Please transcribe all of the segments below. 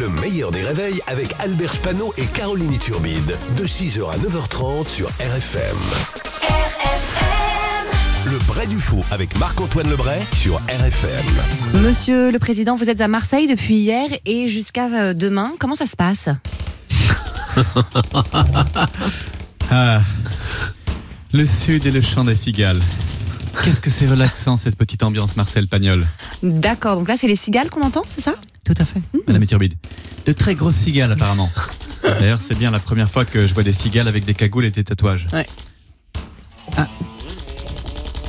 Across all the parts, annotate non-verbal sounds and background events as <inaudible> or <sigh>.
Le meilleur des réveils avec Albert Spano et Caroline Turbide. De 6h à 9h30 sur RFM. RFM. Le Bray du Faux avec Marc-Antoine Lebray sur RFM. Monsieur le Président, vous êtes à Marseille depuis hier et jusqu'à euh, demain. Comment ça se passe? <laughs> Ah, le sud et le chant des cigales. Qu'est-ce que c'est relaxant cette petite ambiance Marcel Pagnol? D'accord, donc là c'est les cigales qu'on entend, c'est ça? Tout à fait, mmh. Madame Turbide. De très grosses cigales apparemment. <laughs> D'ailleurs c'est bien la première fois que je vois des cigales avec des cagoules et des tatouages. Ouais. Ah.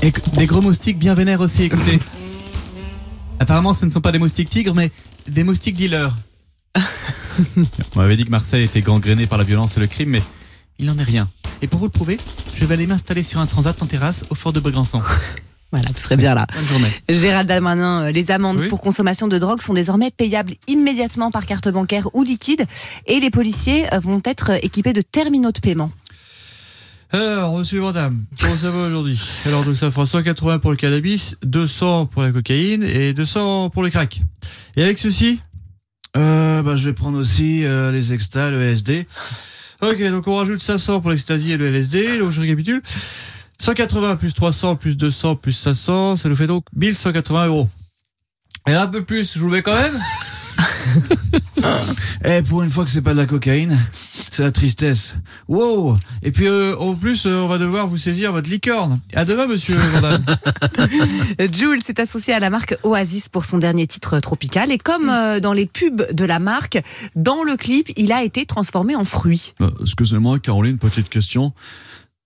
Et des gros moustiques bien vénères aussi, écoutez. <laughs> Apparemment ce ne sont pas des moustiques tigres mais des moustiques dealers. <laughs> On m'avait dit que Marseille était gangréné par la violence et le crime mais il n'en est rien. Et pour vous le prouver, je vais aller m'installer sur un transat en terrasse au fort de Bregrançon. Voilà, vous serez bien là. Bonne journée. Gérald Darmanin, euh, les amendes pour consommation de drogue sont désormais payables immédiatement par carte bancaire ou liquide et les policiers euh, vont être équipés de terminaux de paiement. Alors, monsieur Vandame, comment ça va aujourd'hui? Alors, donc ça fera 180 pour le cannabis, 200 pour la cocaïne et 200 pour le crack. Et avec ceci? Euh, bah, Je vais prendre aussi les extas, le SD. Ok, donc on rajoute 500 pour l'ecstasy et le LSD. Donc je récapitule. 180 plus 300 plus 200 plus 500, ça nous fait donc 1180 euros. Et un peu plus, je vous le mets quand même <laughs> Eh, pour une fois que c'est pas de la cocaïne, c'est la tristesse. Wow Et puis, euh, en plus, euh, on va devoir vous saisir votre licorne. À demain, monsieur <laughs> Jules s'est associé à la marque Oasis pour son dernier titre tropical. Et comme euh, dans les pubs de la marque, dans le clip, il a été transformé en fruit. Excusez-moi, Caroline, petite question.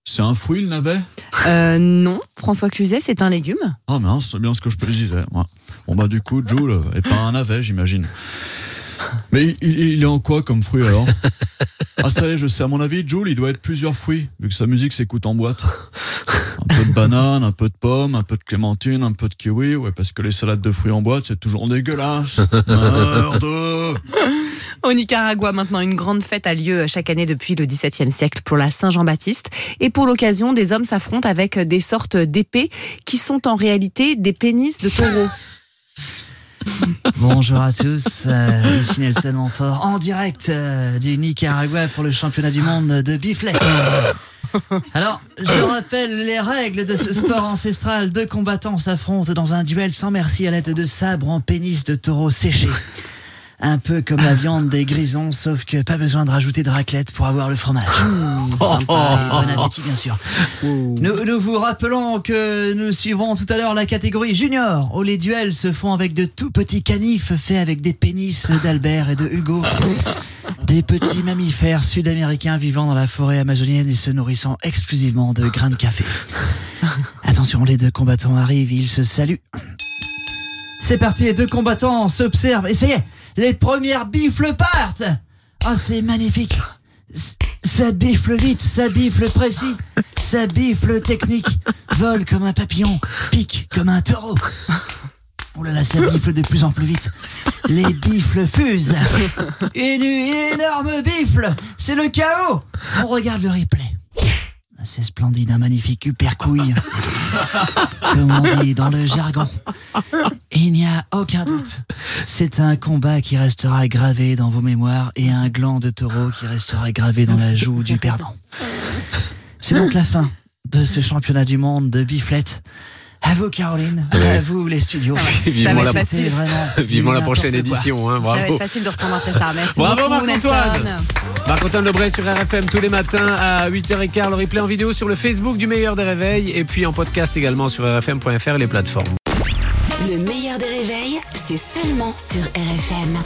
C'est un fruit, le navet euh, Non, François Cluzet, c'est un légume. Ah mince, c'est bien ce que je précisais. Bon bah du coup, Jules, et pas un navet, j'imagine. Mais il, est en quoi comme fruit alors Ah ça y est, je sais, à mon avis, Jules, il doit être plusieurs fruits, vu que sa musique s'écoute en boîte. Un peu de banane, un peu de pomme, un peu de clémentine, un peu de kiwi, ouais, parce que les salades de fruits en boîte, c'est toujours dégueulasse. Merde <laughs> au Nicaragua, maintenant, une grande fête a lieu chaque année depuis le XVIIe siècle pour la Saint-Jean-Baptiste. Et pour l'occasion, des hommes s'affrontent avec des sortes d'épées qui sont en réalité des pénis de taureau. <laughs> Bonjour à tous, euh, ici Nelson Montfort, en direct euh, du Nicaragua pour le championnat du monde de biflet. <laughs> Alors, je rappelle les règles de ce sport ancestral. Deux combattants s'affrontent dans un duel sans merci à l'aide de sabres en pénis de taureau séché un peu comme la viande des grisons, sauf que pas besoin de rajouter de raclette pour avoir le fromage. <laughs> Mmh, bon appétit, bien sûr. Nous, nous, vous rappelons que nous suivrons tout à l'heure la catégorie junior, où les duels se font avec de tout petits canifs faits avec des pénis d'Albert et de Hugo. Des petits mammifères sud-américains vivant dans la forêt amazonienne et se nourrissant exclusivement de grains de café. Attention, les deux combattants arrivent, ils se saluent. C'est parti, les deux combattants s'observent. Et ça y est, les premières bifles partent Oh, c'est magnifique Ça bifle vite, ça bifle précis, ça bifle technique, vole comme un papillon, pique comme un taureau. Oh là là, ça bifle de plus en plus vite. Les bifles fusent. Une, énorme bifle. C'est le chaos. On regarde le replay. C'est splendide, un magnifique couille Comme on dit dans le jargon. Il n'y a aucun doute. C'est un combat qui restera gravé dans vos mémoires et un gland de taureau qui restera gravé dans la joue du perdant. C'est donc la fin de ce championnat du monde de biflette. À vous Caroline, à vous les studios. <laughs> vivement la, vivement la prochaine édition, hein, bravo. Ça va être facile de reprendre après ça. Merci bravo Marc-Antoine. Marc-Antoine Lebray sur RFM tous les matins à 8h15. Le replay en vidéo sur le Facebook du meilleur des réveils et puis en podcast également sur rfm.fr et les plateformes. Le meilleur des réveils, c'est seulement sur RFM.